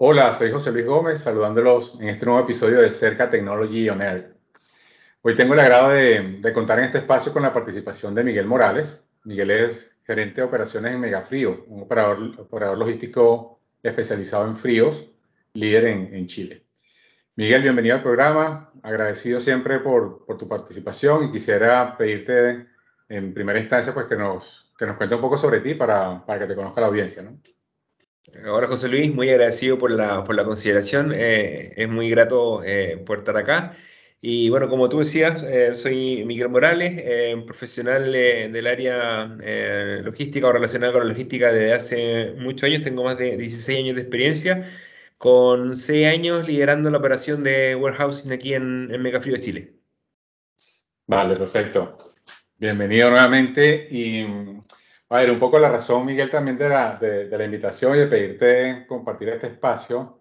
Hola, soy José Luis Gómez, saludándolos en este nuevo episodio de Cerca Technology On Air. Hoy tengo el agrado de, contar en este espacio con la participación de Miguel Morales. Miguel es gerente de operaciones en Megafrío, un operador, operador logístico especializado en fríos, líder en, en, Chile. Miguel, bienvenido al programa. Agradecido siempre por, por, tu participación y quisiera pedirte en primera instancia pues, que, nos, que nos cuente un poco sobre ti para, para que te conozca la audiencia. ¿no? Hola José Luis, muy agradecido por la, por la consideración. Eh, es muy grato eh, estar acá. Y bueno, como tú decías, eh, soy Miguel Morales, eh, profesional del área eh, logística o relacionado con la logística desde hace muchos años. Tengo más de 16 años de experiencia, con 6 años liderando la operación de warehousing aquí en, en Megafrío Chile. Vale, perfecto. Bienvenido nuevamente. Y a ver, un poco la razón, Miguel, también de la, de, de la invitación y de pedirte compartir este espacio,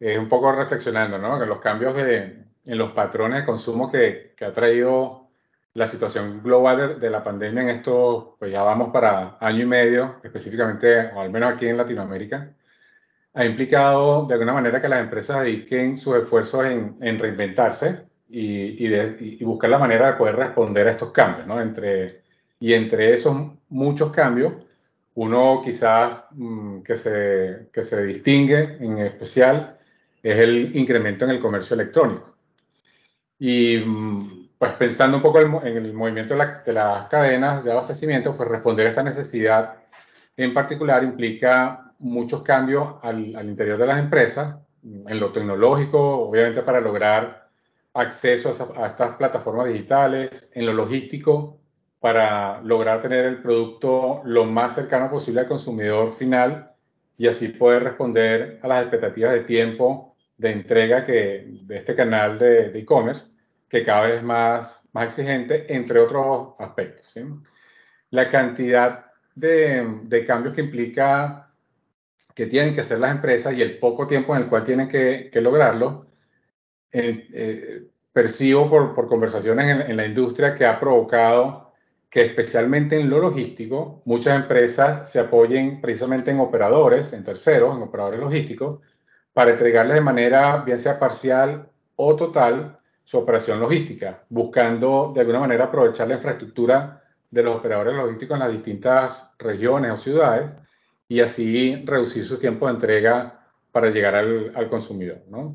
es un poco reflexionando, ¿no? Que los cambios de, en los patrones de consumo que, que ha traído la situación global de, de, la pandemia en esto, pues ya vamos para año y medio, específicamente, o al menos aquí en Latinoamérica, ha implicado de alguna manera que las empresas dediquen sus esfuerzos en, en reinventarse y, y, de, y, buscar la manera de poder responder a estos cambios, ¿no? Entre y entre esos muchos cambios, uno quizás mmm, que, se, que se distingue en especial es el incremento en el comercio electrónico. Y mmm, pues pensando un poco en el movimiento de, la, de, las cadenas de abastecimiento, pues responder a esta necesidad en particular implica muchos cambios al, al interior de las empresas, en lo tecnológico, obviamente para lograr acceso a, a estas plataformas digitales, en lo logístico, para lograr tener el producto lo más cercano posible al consumidor final y así poder responder a las expectativas de tiempo de entrega que, de este canal de e-commerce, que cada vez más, más exigente, entre otros aspectos. La cantidad de, de, cambios que implica que tienen que hacer las empresas y el poco tiempo en el cual tienen que, que lograrlo, eh, percibo por, por conversaciones en la industria que ha provocado especialmente en lo logístico, muchas empresas se apoyen precisamente en operadores, en terceros, en operadores logísticos, para entregarles de manera, bien sea parcial o total, su operación logística, buscando de alguna manera aprovechar la infraestructura de los operadores logísticos en las distintas regiones o ciudades y así reducir su tiempo de entrega para llegar al, al consumidor. ¿no?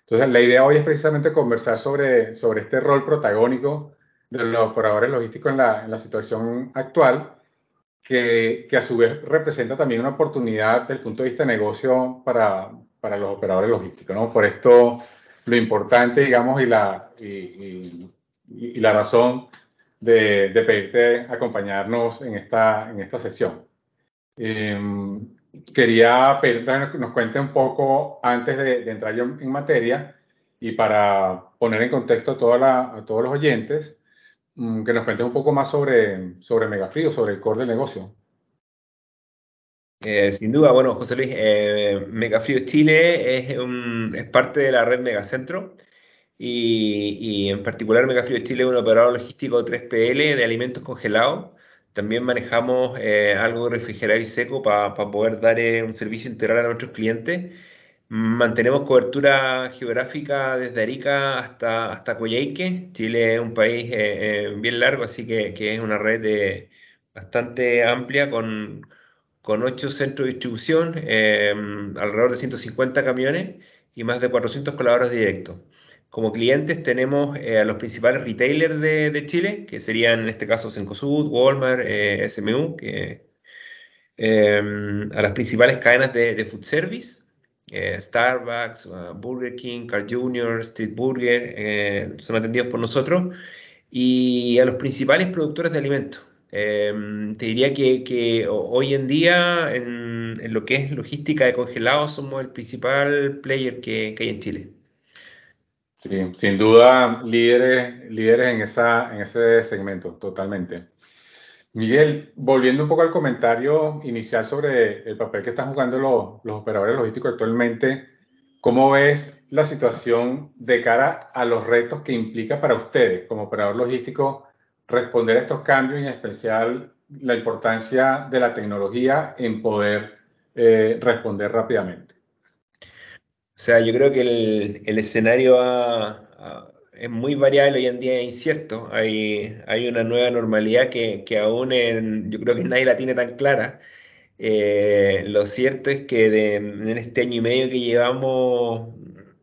Entonces, la idea hoy es precisamente conversar sobre, sobre este rol protagónico de los operadores logísticos en la, en la situación actual, que, que, a su vez representa también una oportunidad desde el punto de vista de negocio para, para los operadores logísticos. ¿no? Por esto, lo importante, digamos, y la, y, y, y la razón de, de, pedirte acompañarnos en esta, en esta sesión. Eh, quería pedirte que nos cuente un poco, antes de, de entrar yo en materia, y para poner en contexto a, toda la, a todos los oyentes, que nos cuentes un poco más sobre, sobre Megafrío, sobre el core del negocio. Eh, sin duda, bueno, José Luis, eh, Megafrío Chile es, un, es, parte de la red Megacentro y, y en particular Megafrío Chile es un operador logístico 3PL de alimentos congelados. También manejamos eh, algo refrigerado y seco para pa poder dar eh, un servicio integral a nuestros clientes. Mantenemos cobertura geográfica desde Arica hasta, hasta Coyhaique. Chile es un país eh, eh, bien largo, así que, que, es una red de, bastante amplia con, con 8 centros de distribución, eh, alrededor de 150 camiones y más de 400 colaboradores directos. Como clientes tenemos eh, a los principales retailers de, de, Chile, que serían en este caso Cencosud, Walmart, eh, SMU, que, a las principales cadenas de, de food service eh, Starbucks, uh, Burger King, Carl Jr., Street Burger, eh, son atendidos por nosotros, y a los principales productores de alimentos. Eh, te diría que, que, hoy en día, en, en, lo que es logística de congelados, somos el principal player que, que hay en Chile. Sí, sin duda, líderes, líderes en, esa, en ese segmento, totalmente. Miguel, volviendo un poco al comentario inicial sobre el papel que están jugando los, operadores logísticos actualmente, ¿cómo ves la situación de cara a los retos que implica para ustedes como operador logístico responder a estos cambios y en especial la importancia de la tecnología en poder eh, responder rápidamente? sea, yo creo que el, el escenario ha- es muy variable hoy en día, es incierto. Hay, hay una nueva normalidad que, que aún en- yo creo que nadie la tiene tan clara. Eh, lo cierto es que de- en este año y medio que llevamos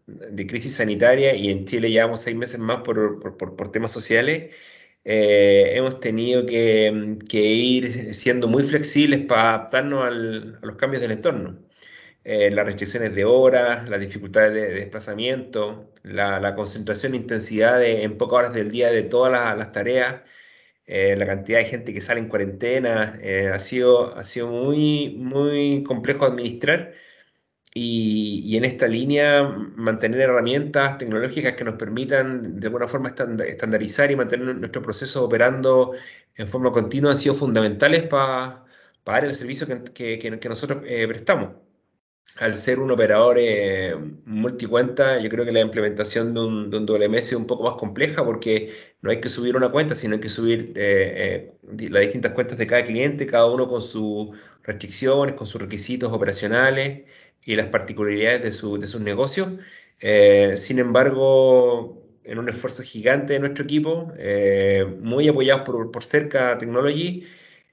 de crisis sanitaria y en Chile llevamos seis meses más por, por- por- por temas sociales, eh, hemos tenido que, que ir siendo muy flexibles para adaptarnos al- a los cambios del entorno. Eh, las restricciones de horas, las dificultades de, de desplazamiento, la, la concentración e intensidad de- en pocas horas del día de todas las las tareas eh, la cantidad de gente que sale en cuarentena, eh, ha sido, ha sido muy, muy complejo administrar y, y en esta línea mantener herramientas tecnológicas que nos permitan de alguna forma estandarizar y mantener nuestro proceso operando en forma continua han sido fundamentales para dar el servicio que, que- que- que nosotros eh, prestamos. Al ser un operador eh, multicuenta, yo creo que la implementación de un, de un WMS es un poco más compleja porque no hay que subir una cuenta, sino hay que subir eh, eh, las distintas cuentas de cada cliente, cada uno con sus restricciones, con sus requisitos operacionales y las particularidades de, su- de sus negocios. Eh, sin embargo, en un esfuerzo gigante de nuestro equipo, eh, muy apoyados por, por Cerca Technology,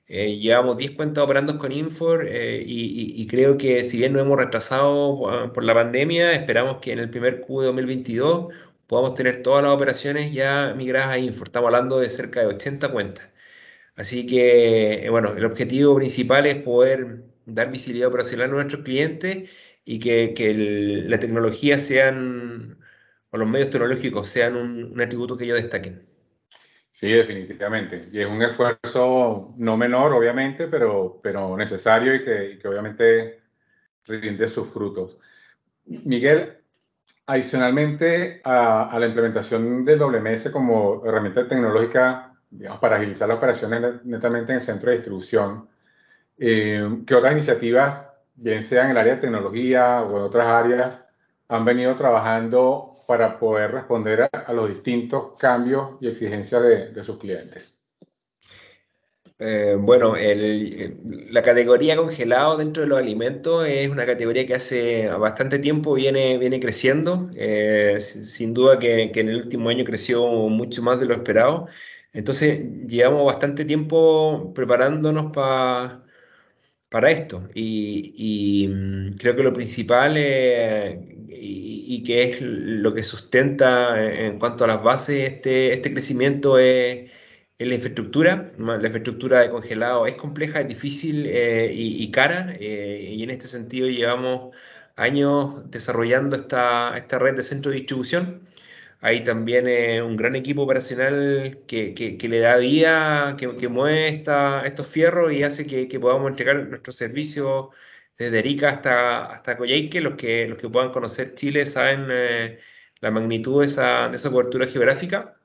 eh, llevamos 10 cuentas operando con Infor eh, y, creo que si bien nos hemos retrasado ah, por la pandemia, esperamos que en el primer Q de 2022 podamos tener todas las operaciones ya migradas a Infor. Estamos hablando de cerca de 80 cuentas. Así que, eh, bueno, el objetivo principal es poder dar visibilidad operacional a nuestros clientes y que, que la tecnología sean, o los medios tecnológicos sean un atributo que ellos destaquen. Sí, definitivamente. Y es un esfuerzo no menor, obviamente, pero, pero necesario y que, que obviamente rinde sus frutos. Miguel, adicionalmente a, la implementación del WMS como herramienta tecnológica, para agilizar las operaciones net- netamente en el centro de distribución, eh, ¿qué otras iniciativas, bien sea en el área de tecnología o en otras áreas, han venido trabajando para poder responder a, a los distintos cambios y exigencias de, de sus clientes? Eh, bueno, el- la categoría congelado dentro de los alimentos es una categoría que hace bastante tiempo viene, viene creciendo. Eh, si- sin duda que, que en el último año creció mucho más de lo esperado. Entonces, llevamos bastante tiempo preparándonos pa- para esto. Y, y, mm, creo que lo principal eh, y, y que es lo que sustenta en cuanto a las bases este, este crecimiento es, es la infraestructura. La infraestructura de congelado es compleja, es difícil eh, y, y cara. eh, y en este sentido llevamos años desarrollando esta, esta red de centros de distribución. Hay también eh, un gran equipo operacional que, que- que le da vida, que, que mueve esta- estos fierros y hace que podamos entregar nuestros servicios desde Arica hasta, hasta Coyhaique. Los que, los que puedan conocer Chile saben eh, la magnitud de esa, de esa cobertura geográfica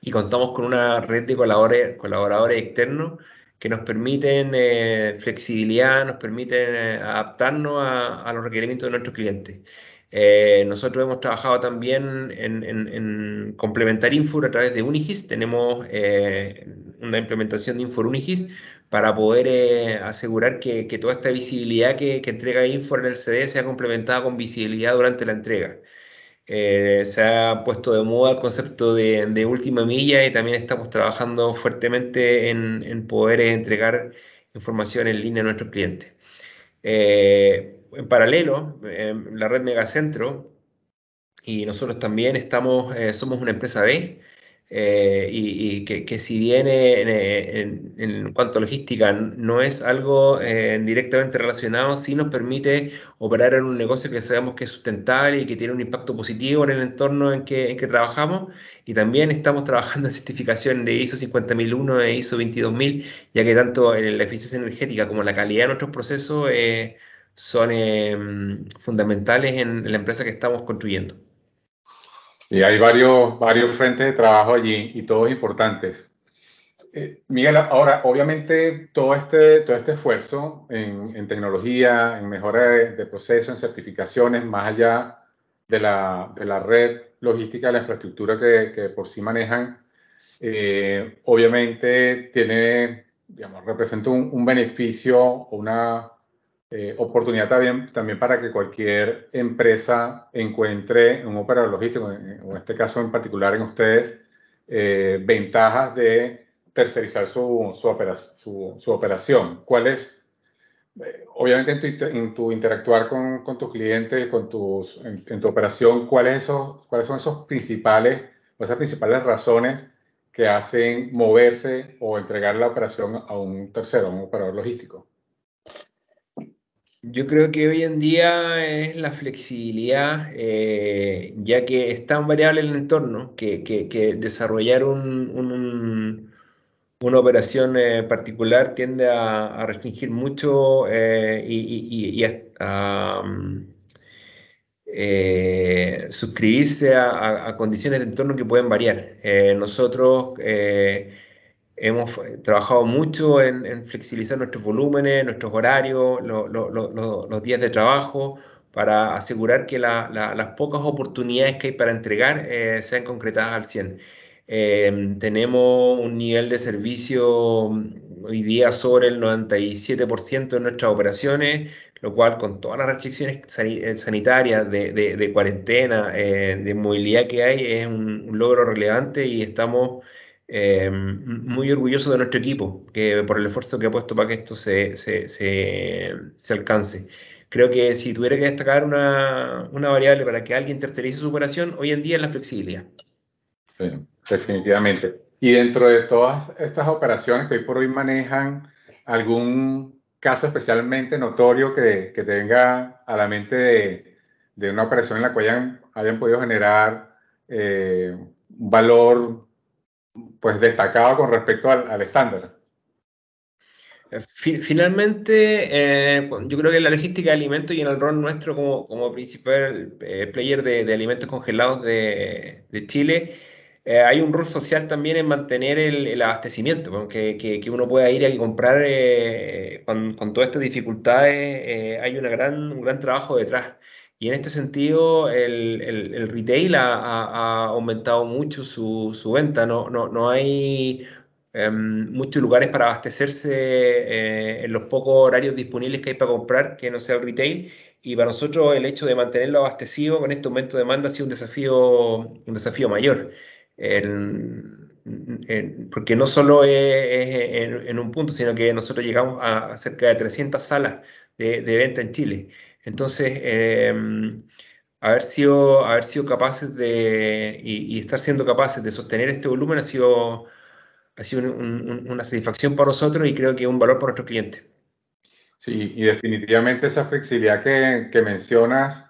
y contamos con una red de colaboradores, colaboradores externos que nos permiten eh, flexibilidad, nos permiten eh, adaptarnos a, a los requerimientos de nuestros clientes. Eh, nosotros hemos trabajado también en, en- en complementar Infor a través de Unigis. Tenemos una implementación de Infor Unigis para poder eh, asegurar que, toda esta visibilidad que, entrega Infor en el CD sea complementada con visibilidad durante la entrega. Eh, se ha puesto de moda el concepto de, última milla y también estamos trabajando fuertemente en, poder entregar información en línea a nuestros clientes. Eh, en paralelo, eh, la red Megacentro y nosotros también estamos, somos una empresa B, eh, y, y que, que si bien eh, en, en- en cuanto a logística no es algo eh, directamente relacionado, sí nos permite operar en un negocio que sabemos que es sustentable y que tiene un impacto positivo en el entorno en que, en que trabajamos. Y también estamos trabajando en certificación de ISO 50001 e ISO 22000, ya que tanto eh, la eficiencia energética como la calidad de nuestros procesos eh, son eh, fundamentales en la empresa que estamos construyendo. Y hay varios, varios frentes de trabajo allí y todos importantes. Eh, Miguel, ahora, obviamente, todo este, todo este esfuerzo en, en tecnología, en mejora de, de procesos, en certificaciones, más allá de la, de la red logística, de la infraestructura que, que por sí manejan, eh, obviamente tiene, digamos, representa un, un beneficio una eh, oportunidad también, también para que cualquier empresa encuentre un operador logístico, o en este caso en particular en ustedes, eh, ventajas de tercerizar su, su, su, operación. ¿Cuál es, eh, obviamente en tu, en tu interactuar con, con, tus clientes, con tus, en, tu operación, ¿cuáles, ¿cuáles son esos principales, esas principales razones que hacen moverse o entregar la operación a un tercero, a un operador logístico? Yo creo que hoy en día es la flexibilidad, eh, ya que es tan variable el entorno que, que, desarrollar un, un, una operación eh, particular tiende a, restringir mucho eh, y, a, mm, suscribirse a, a, condiciones de entorno que pueden variar. nosotros Hemos trabajado mucho en, flexibilizar nuestros volúmenes, nuestros horarios, los días de trabajo, para asegurar que las pocas oportunidades que hay para entregar eh, sean concretadas al 100. Eh, tenemos un nivel de servicio mm, hoy día sobre el 97% de nuestras operaciones, lo cual con todas las restricciones eh, sanitarias de, cuarentena, de movilidad que hay, es un logro relevante y estamos eh, muy orgulloso de nuestro equipo, que por el esfuerzo que ha puesto para que esto se, se, se, se alcance. Creo que si tuviera que destacar una, una, variable para que alguien tercerice su operación, hoy en día es la flexibilidad. Sí, definitivamente. Y dentro de todas estas operaciones que hoy por hoy manejan, ¿algún caso especialmente notorio que, que tenga a la mente de, de, una operación en la cual hayan, hayan podido generar eh, valor pues destacado con respecto al, estándar. Eh, finalmente, eh, yo creo que en la logística de alimentos y en el rol nuestro como, como principal eh, player de, de, alimentos congelados de, de Chile, eh, hay un rol social también en mantener el, el abastecimiento, que, que, que, uno pueda ir a comprar eh, con, con, todas estas dificultades, hay una gran, un gran trabajo detrás. Y en este sentido, el, el, el retail ha, ha, aumentado mucho su, su venta. No, no, no hay um, muchos lugares para abastecerse eh, en los pocos horarios disponibles que hay para comprar, que no sea el retail. Y para nosotros el hecho de mantenerlo abastecido con este aumento de demanda ha sido un desafío, un desafío mayor. Porque no solo es, es en, en, un punto, sino que nosotros llegamos a, a cerca de 300 salas de, de venta en Chile. Entonces, eh, haber, sido, haber sido capaces de, y, y, estar siendo capaces de sostener este volumen ha sido, ha sido un, un, una satisfacción para nosotros y creo que un valor para nuestros clientes. Sí, y definitivamente esa flexibilidad que, que mencionas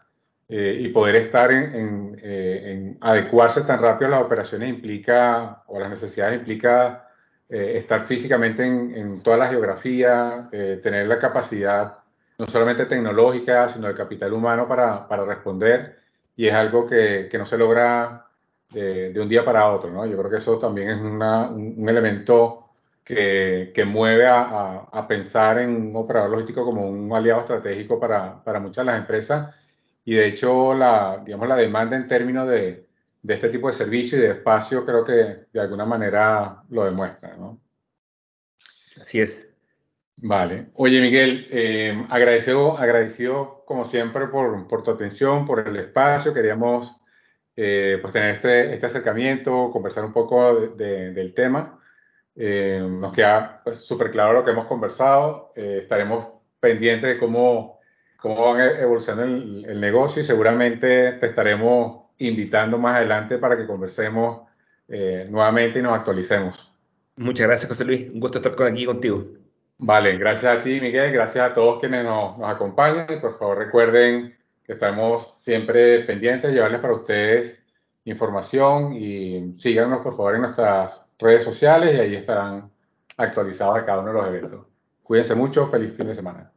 eh, y poder estar en, en, eh, en, adecuarse tan rápido a las operaciones implica, o las necesidades implica eh, estar físicamente en, en, toda la geografía, eh, tener la capacidad no solamente tecnológica, sino de capital humano para, para responder. Y es algo que, que no se logra de, de, un día para otro, ¿no? Yo creo que eso también es una, un, un, elemento que, que mueve a, a, a, pensar en un operador logístico como un aliado estratégico para, para muchas de las empresas. Y de hecho, la, digamos, la demanda en términos de, de este tipo de servicio y de espacio creo que de alguna manera lo demuestra, ¿no? Así es. Vale. Oye, Miguel, eh, agradecido, agradecido como siempre por, por, tu atención, por el espacio. Queríamos eh, pues tener este, este, acercamiento, conversar un poco de, de, del tema. Eh, nos queda pues, súper claro lo que hemos conversado. Eh, estaremos pendientes de cómo, cómo van evolucionando el, el, negocio y seguramente te estaremos invitando más adelante para que conversemos eh, nuevamente y nos actualicemos. Muchas gracias, José Luis. Un gusto estar aquí contigo. Vale, gracias a ti, Miguel, gracias a todos quienes nos, acompañan y por favor recuerden que estamos siempre pendientes de llevarles para ustedes información y síganos por favor en nuestras redes sociales y ahí estarán actualizados cada uno de los eventos. Cuídense mucho, feliz fin de semana.